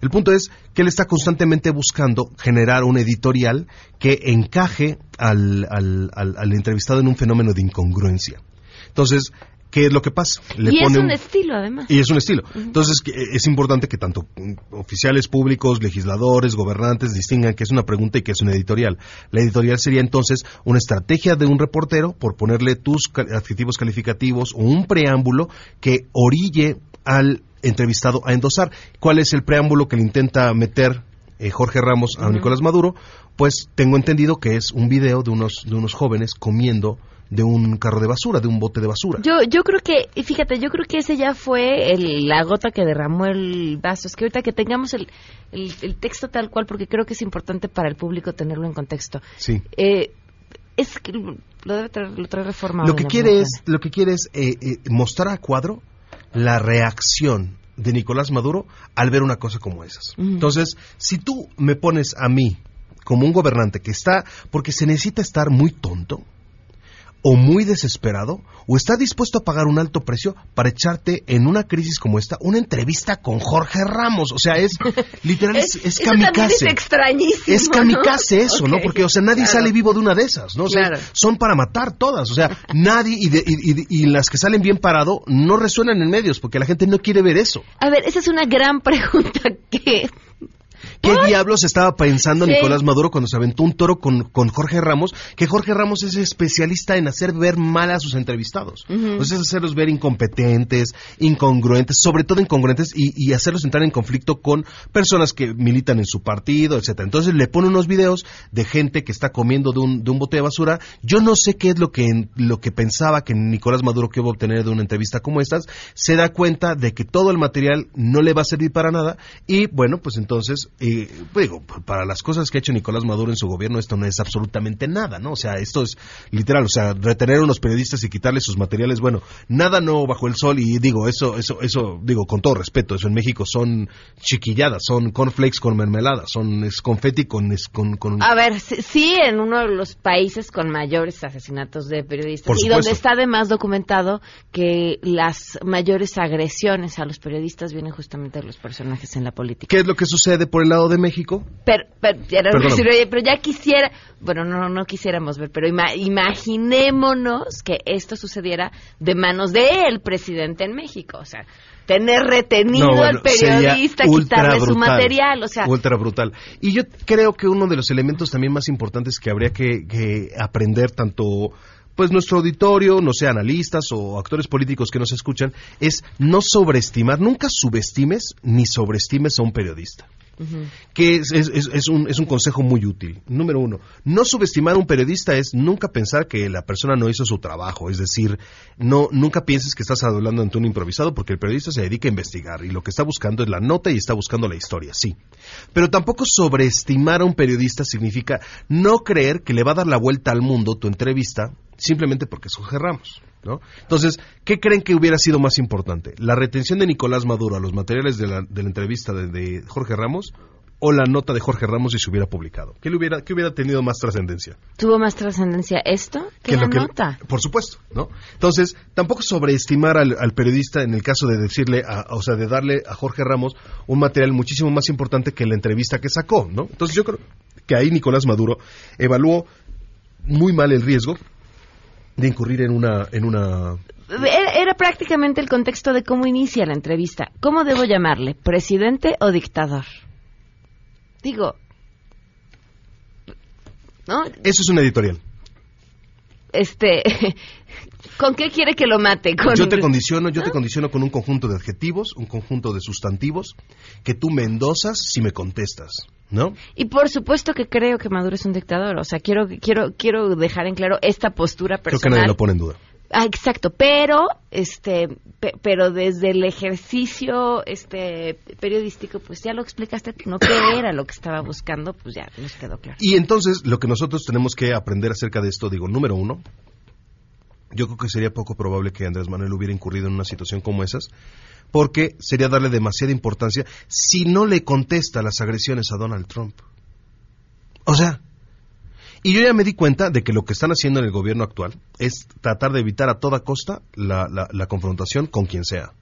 S20: El punto es que él está constantemente buscando generar un editorial que encaje al, al entrevistado en un fenómeno de incongruencia. Entonces, ¿Qué es lo que pasa?
S2: Le y es un, estilo, además.
S20: Y es un estilo. Entonces, es importante que tanto oficiales públicos, legisladores, gobernantes distingan que es una pregunta y que es un editorial. La editorial sería entonces una estrategia de un reportero por ponerle tus adjetivos calificativos o un preámbulo que orille al entrevistado a endosar. ¿Cuál es el preámbulo que le intenta meter eh, Jorge Ramos a Nicolás Maduro? Pues tengo entendido que es un video de unos, de unos jóvenes comiendo de un carro de basura, de un bote de basura.
S2: Yo, yo creo que, fíjate, yo creo que ese ya fue el, la gota que derramó el vaso. Es que ahorita que tengamos el, el, texto tal cual, porque creo que es importante para el público tenerlo en contexto.
S20: Sí.
S2: Eh, es que lo debe traer, lo trae reforma.
S20: Lo que quiere es, lo que quiere es eh, eh, mostrar a cuadro la reacción de Nicolás Maduro al ver una cosa como esas. Entonces, si tú me pones a mí como un gobernante que está, porque se necesita estar muy tonto, o muy desesperado o está dispuesto a pagar un alto precio para echarte en una crisis como esta una entrevista con Jorge Ramos. O sea, es literal, es, es, kamikaze.
S2: Es extrañísimo.
S20: Es kamikaze eso, ¿no? Porque, o sea, nadie sale vivo de una de esas, ¿no? O sea, son para matar todas. O sea, nadie, y, y, las que salen bien parado no resuenan en medios porque la gente no quiere ver eso.
S2: A ver, esa es una gran pregunta que
S20: ¿Qué diablos estaba pensando Nicolás Maduro cuando se aventó un toro con, Jorge Ramos? Que Jorge Ramos es especialista en hacer ver mal a sus entrevistados. es hacerlos ver incompetentes, incongruentes, sobre todo incongruentes, y, hacerlos entrar en conflicto con personas que militan en su partido, etcétera. Entonces le pone unos videos de gente que está comiendo de un, de un bote de basura. Yo no sé qué es lo que, lo que pensaba que Nicolás Maduro que iba a obtener de una entrevista como estas. Se da cuenta de que todo el material no le va a servir para nada y bueno, pues entonces y pues digo, para las cosas que ha hecho Nicolás Maduro en su gobierno, esto no es absolutamente nada, ¿no? O sea, esto es literal, o sea, retener a unos periodistas y quitarles sus materiales, bueno, nada no bajo el sol y digo, eso, eso, eso, digo, con todo respeto, eso en México son chiquilladas, son cornflakes con mermelada, son es confeti con, es, con, con...
S2: A ver, sí, en uno de los países con mayores asesinatos de periodistas y donde está además documentado que las mayores agresiones a los periodistas vienen justamente de los personajes en la política.
S20: ¿Qué es lo que sucede por el lado de México.
S2: Pero, pero, ya quisiera, bueno, no, no quisiéramos ver, pero imaginémonos que esto sucediera de manos del presidente en México, o sea, tener retenido al periodista, quitarle su material, o sea,
S20: ultra brutal. Y yo creo que uno de los elementos también más importantes que habría que, que aprender tanto pues nuestro auditorio, no sé, analistas o actores políticos que nos escuchan, es no sobreestimar, nunca subestimes ni sobreestimes a un periodista que es, es, un, es un consejo muy útil. Número uno, no subestimar a un periodista es nunca pensar que la persona no hizo su trabajo, es decir, no, nunca pienses que estás hablando ante un improvisado porque el periodista se dedica a investigar y lo que está buscando es la nota y está buscando la historia, sí. Pero tampoco sobreestimar a un periodista significa no creer que le va a dar la vuelta al mundo tu entrevista simplemente porque es Jorge Ramos. ¿No? Entonces, ¿qué creen que hubiera sido más importante? ¿La retención de Nicolás Maduro a los materiales de la, de la entrevista de, de Jorge Ramos o la nota de Jorge Ramos si se hubiera publicado? ¿Qué, le hubiera, qué hubiera tenido más trascendencia?
S2: ¿Tuvo más trascendencia esto que,
S20: Que
S2: la
S20: que-
S2: nota?
S20: Por supuesto, ¿no? Entonces, tampoco sobreestimar al, al periodista en el caso de decirle, a- o sea, de darle a Jorge Ramos un material muchísimo más importante que la entrevista que sacó, ¿no? Entonces, yo creo que ahí Nicolás Maduro evaluó muy mal el riesgo de incurrir en una, en una
S2: Era, era prácticamente el contexto de cómo inicia la entrevista. ¿Cómo debo llamarle? ¿Presidente o dictador? Digo, ¿no?
S20: Eso es una editorial.
S2: Este, ¿con qué quiere que lo mate? Con...
S20: Yo te condiciono, yo te condiciono con un conjunto de adjetivos, un conjunto de sustantivos que tú me endosas si me contestas, ¿no?
S2: Y por supuesto que creo que Maduro es un dictador. O sea, quiero, quiero, quiero dejar en claro esta postura
S20: Creo que
S2: personal.
S20: nadie lo pone en duda.
S2: Ah, exacto, pero este pe- pero desde el ejercicio este periodístico pues ya lo explicaste no qué era lo que estaba buscando, pues ya nos quedó claro.
S20: Y entonces lo que nosotros tenemos que aprender acerca de esto, digo, número uno, yo creo que sería poco probable que Andrés Manuel hubiera incurrido en una situación como esas, porque sería darle demasiada importancia si no le contesta las agresiones a Donald Trump. O sea, y yo ya me di cuenta de que lo que están haciendo en el gobierno actual es tratar de evitar a toda costa la, la- la confrontación con quien sea.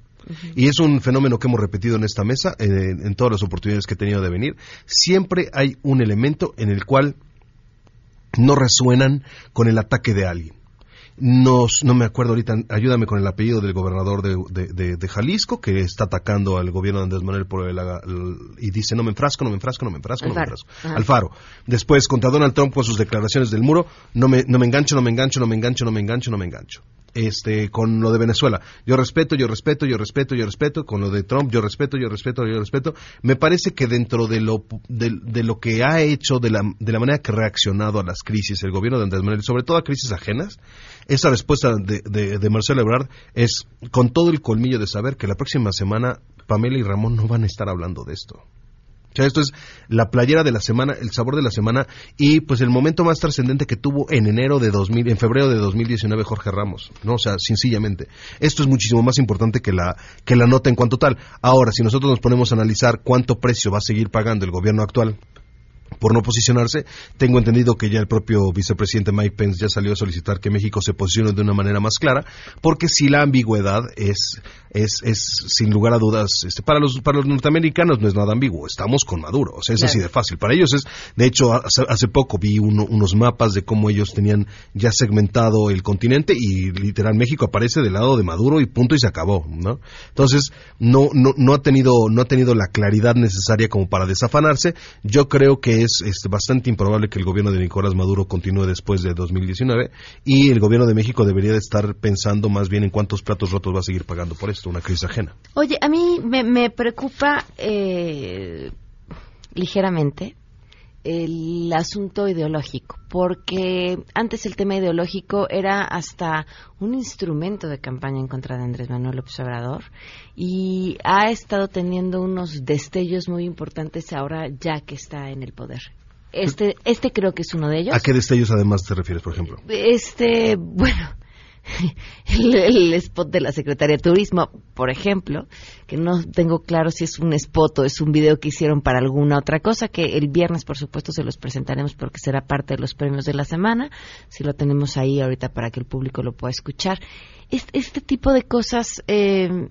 S20: Y es un fenómeno que hemos repetido en esta mesa, eh, en todas las oportunidades que he tenido de venir. Siempre hay un elemento en el cual no resuenan con el ataque de alguien. Nos, no me acuerdo ahorita, ayúdame con el apellido del gobernador de, de- de- de Jalisco, que está atacando al gobierno de Andrés Manuel por el, el- y dice no me enfrasco, no me enfrasco, no me enfrasco, no me enfrasco.
S2: Ajá.
S20: Alfaro. Después, contra Donald Trump con sus declaraciones del muro, no me, no me engancho, no me engancho, no me engancho, no me engancho, no me engancho. Este, con lo de Venezuela, yo respeto, yo respeto, yo respeto, yo respeto, con lo de Trump, yo respeto, yo respeto, yo respeto. Me parece que dentro de lo, de, lo que ha hecho, de la, de la manera que ha reaccionado a las crisis el gobierno de Andrés Manuel, sobre todo a crisis ajenas, esa respuesta de, de, de Marcelo Ebrard es con todo el colmillo de saber que la próxima semana Pamela y Ramón no van a estar hablando de esto. O sea, esto es la playera de la semana, el sabor de la semana y pues el momento más trascendente que tuvo en enero de 2000, en febrero de 2019 Jorge Ramos, ¿no? O sea, sencillamente. Esto es muchísimo más importante que la que la nota en cuanto tal. Ahora, si nosotros nos ponemos a analizar cuánto precio va a seguir pagando el gobierno actual por no posicionarse. Tengo entendido que ya el propio vicepresidente Mike Pence ya salió a solicitar que México se posicione de una manera más clara, porque si la ambigüedad es, es, es sin lugar a dudas, este, para los, para los norteamericanos no es nada ambiguo, estamos con Maduro, o sea, es
S12: Claro.
S20: así de fácil. Para ellos es, de hecho, hace, hace poco vi uno- unos mapas de cómo ellos tenían ya segmentado el continente y literal México aparece del lado de Maduro y punto y se acabó, ¿no? Entonces, no, no, no ha tenido, no ha tenido la claridad necesaria como para desafanarse. Yo creo que es este, bastante improbable que el gobierno de Nicolás Maduro continúe después de 2019 y el gobierno de México debería de estar pensando más bien en cuántos platos rotos va a seguir pagando por esto, una crisis ajena.
S2: Oye, a mí me, me preocupa eh, ligeramente el asunto ideológico, porque antes el tema ideológico era hasta un instrumento de campaña en contra de Andrés Manuel López Obrador y ha estado teniendo unos destellos muy importantes ahora ya que está en el poder. Este, este creo que es uno de ellos.
S20: ¿A qué destellos además te refieres, por ejemplo?
S2: Este, bueno, el, spot de la Secretaría de Turismo, por ejemplo, que no tengo claro si es un spot o es un video que hicieron para alguna otra cosa, que el viernes, por supuesto, se los presentaremos porque será parte de los premios de la semana. Si lo tenemos ahí ahorita para que el público lo pueda escuchar. Este, este tipo de cosas, eh,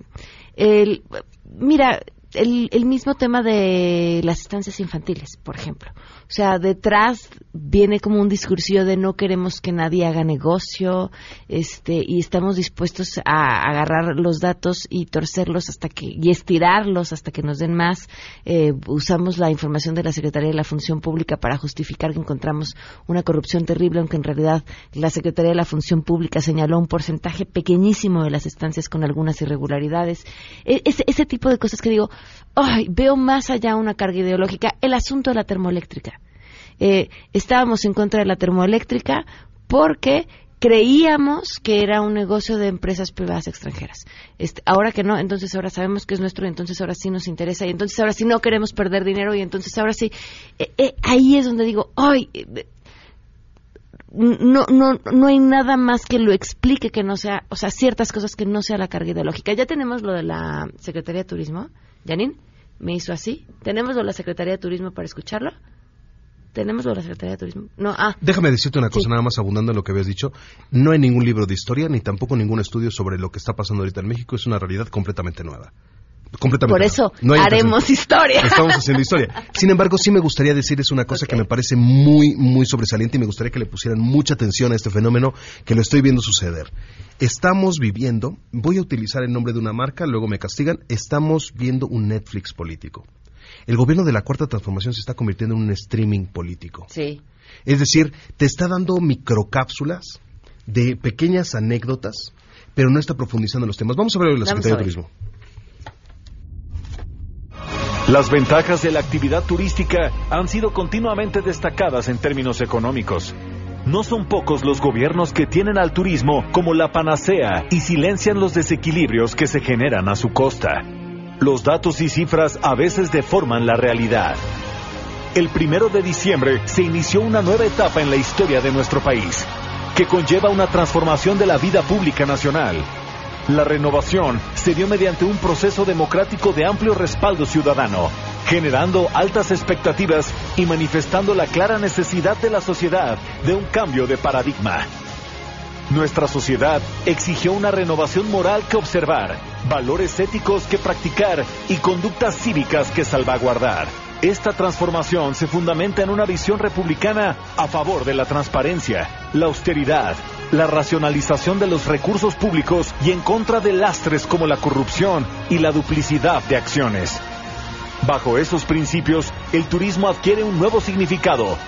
S2: el, mira, el, el mismo tema de las estancias infantiles, por ejemplo. O sea, detrás viene como un discursillo de no queremos que nadie haga negocio, este, y estamos dispuestos a agarrar los datos y torcerlos hasta que, y estirarlos hasta que nos den más. Eh, usamos la información de la Secretaría de la Función Pública para justificar que encontramos una corrupción terrible, aunque en realidad la Secretaría de la Función Pública señaló un porcentaje pequeñísimo de las estancias con algunas irregularidades. E- ese, ese tipo de cosas que digo, ay, veo más allá una carga ideológica. El asunto de la termoeléctrica. Eh, estábamos en contra de la termoeléctrica porque creíamos que era un negocio de empresas privadas extranjeras. Este, ahora que no, entonces ahora sabemos que es nuestro y entonces ahora sí nos interesa y entonces ahora sí no queremos perder dinero y entonces ahora sí. Eh, eh, ahí es donde digo, ay, eh, no, no, no hay nada más que lo explique que no sea, o sea, ciertas cosas que no sea la carga ideológica. Ya tenemos lo de la Secretaría de Turismo. Janine me hizo así. ¿Tenemos la Secretaría de Turismo para escucharlo? ¿Tenemos la Secretaría de Turismo? No, ah.
S20: Déjame decirte una cosa,
S2: Sí.
S20: nada más abundando en lo que habías dicho. No hay ningún libro de historia, ni tampoco ningún estudio sobre lo que está pasando ahorita en México. Es una realidad completamente nueva. Completamente
S2: Por eso
S20: No
S2: haremos historia.
S20: Estamos haciendo historia. Sin embargo, sí me gustaría decirles una cosa que me parece muy, muy sobresaliente y me gustaría que le pusieran mucha atención a este fenómeno que lo estoy viendo suceder. Estamos viviendo, voy a utilizar el nombre de una marca, luego me castigan, estamos viendo un Netflix político. El gobierno de la Cuarta Transformación se está convirtiendo en un streaming político.
S2: Sí.
S20: Es decir, te está dando microcápsulas de pequeñas anécdotas, pero no está profundizando en los temas. Vamos a ver la Secretaría de. Turismo.
S12: Las ventajas de la actividad turística han sido continuamente destacadas en términos económicos. No son pocos los gobiernos que tienen al turismo como la panacea y silencian los desequilibrios que se generan a su costa. Los datos y cifras a veces deforman la realidad. El primero de diciembre se inició una nueva etapa en la historia de nuestro país, que conlleva una transformación de la vida pública nacional. La renovación se dio mediante un proceso democrático de amplio respaldo ciudadano, generando altas expectativas y manifestando la clara necesidad de la sociedad de un cambio de paradigma. Nuestra sociedad exigió una renovación moral que observar, valores éticos que practicar y conductas cívicas que salvaguardar. Esta transformación se fundamenta en una visión republicana a favor de la transparencia, la austeridad, la racionalización de los recursos públicos y en contra de lastres como la corrupción y la duplicidad de acciones. Bajo esos principios, el turismo adquiere un nuevo significado,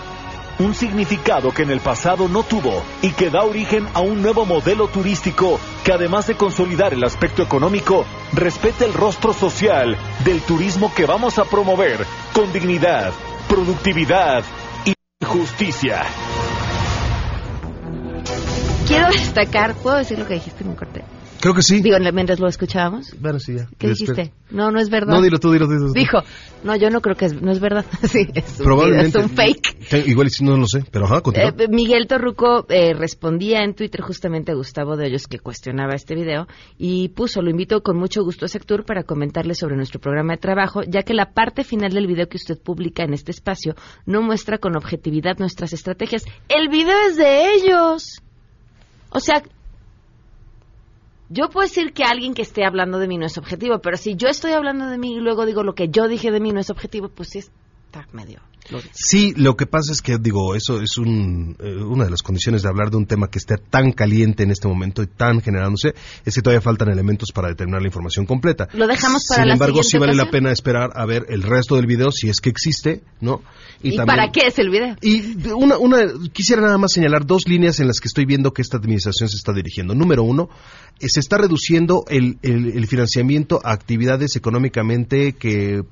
S12: un significado que en el pasado no tuvo y que da origen a un nuevo modelo turístico que además de consolidar el aspecto económico, respete el rostro social del turismo que vamos a promover con dignidad, productividad y justicia.
S2: Quiero destacar, ¿puedo decir lo que dijiste un corte?
S20: Creo que sí.
S2: Digo, mientras lo escuchábamos.
S20: Bueno, sí, ya.
S2: ¿Qué dijiste? No, no es verdad.
S20: No, dilo tú, dilo tú. dilo tú.
S2: Dijo, no, yo no creo que es, no es verdad. sí, es un,
S20: Probablemente.
S2: es un fake.
S20: Te- Igual no lo sé, pero ajá, continúa.
S2: Eh, Miguel Torruco eh, respondía en Twitter justamente a Gustavo de Hoyos que cuestionaba este video y puso, lo invito con mucho gusto a Sectur para comentarle sobre nuestro programa de trabajo, ya que la parte final del video que usted publica en este espacio no muestra con objetividad nuestras estrategias. El video es de ellos. O sea, yo puedo decir que alguien que esté hablando de mí no es objetivo, pero si yo estoy hablando de mí y luego digo lo que yo dije de mí no es objetivo, pues sí medio.
S20: Sí, lo que pasa es que, digo, eso es un, eh, una de las condiciones de hablar de un tema que esté tan caliente en este momento y tan generándose, es que todavía faltan elementos para determinar la información completa.
S2: Lo dejamos para
S20: Sin
S2: la
S20: embargo, sí vale la pena esperar a ver el resto del video, si es que existe, ¿no?
S2: ¿Y,
S20: también-
S2: para qué es el video?
S20: Y una, una, quisiera nada más señalar dos líneas en las que estoy viendo que esta administración se está dirigiendo. Número uno, eh, se está reduciendo el, el- el financiamiento a actividades económicamente que,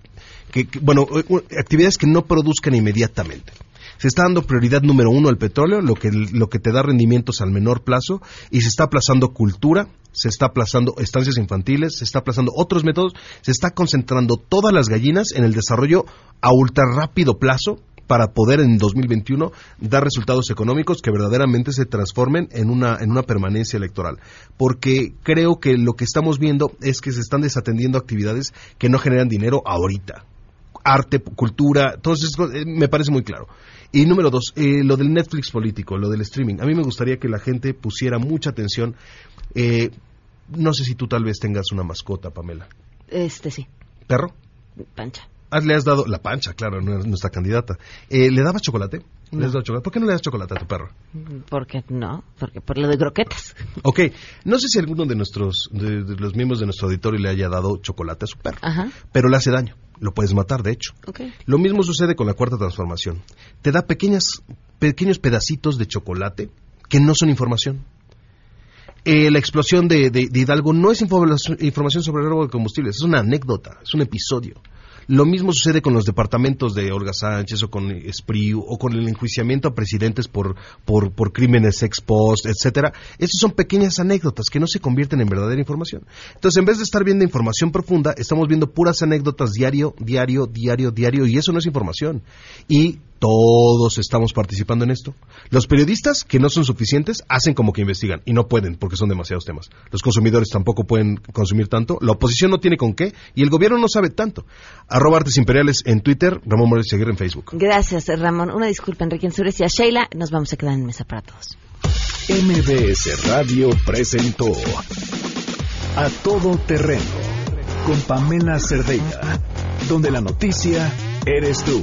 S20: que- bueno, eh, actividades que no produzcan inmediatamente. Se está dando prioridad número uno al petróleo, lo que, lo que te da rendimientos al menor plazo, y se está aplazando cultura, se está aplazando estancias infantiles, se está aplazando otros métodos, se está concentrando todas las gallinas en el desarrollo a ultra rápido plazo para poder en 2021 dar resultados económicos que verdaderamente se transformen en una, en una permanencia electoral. Porque creo que lo que estamos viendo es que se están desatendiendo actividades que no generan dinero ahorita arte, cultura, todo eso eh, me parece muy claro. Y número dos, eh, lo del Netflix político, lo del streaming. A mí me gustaría que la gente pusiera mucha atención. Eh, no sé si tú tal vez tengas una mascota, Pamela.
S2: Este sí,
S20: ¿Perro?
S2: pancha.
S20: Ah, le has dado la pancha, claro, nuestra candidata. Eh, ¿Le dabas chocolate? ¿Le
S2: No.
S20: has dado chocolate? ¿Por qué no le das chocolate a tu perro?
S2: Porque no, porque por lo de croquetas.
S20: Ok, no sé si alguno de nuestros, de, de los miembros de nuestro auditorio le haya dado chocolate a su perro,
S2: Ajá.
S20: pero le hace daño. Lo puedes matar, de hecho.
S2: Ok.
S20: Lo mismo sucede con la cuarta transformación. Te da pequeñas, pequeños pedacitos de chocolate que no son información. Eh, la explosión de, de- de Hidalgo no es información información sobre el robo de combustibles, es una anécdota, es un episodio. Lo mismo sucede con los departamentos de Olga Sánchez o con Espriu o con el enjuiciamiento a presidentes por, por, por crímenes ex post, etcétera. Esas son pequeñas anécdotas que no se convierten en verdadera información. Entonces, en vez de estar viendo información profunda, estamos viendo puras anécdotas diario, diario, diario, diario, y eso no es información. Y Todos estamos participando en esto. Los periodistas, que no son suficientes, hacen como que investigan y no pueden porque son demasiados temas. Los consumidores tampoco pueden consumir tanto. La oposición no tiene con qué y el gobierno no sabe tanto. Arroba Artes Imperiales en Twitter, Ramón Morales Seguir en Facebook.
S2: Gracias, Ramón. Una disculpa, Enrique Ensures y a Sheila. Nos vamos a quedar en mesa para todos.
S12: MBS Radio presentó A Todo Terreno con Pamela Cerdeira, donde la noticia eres tú.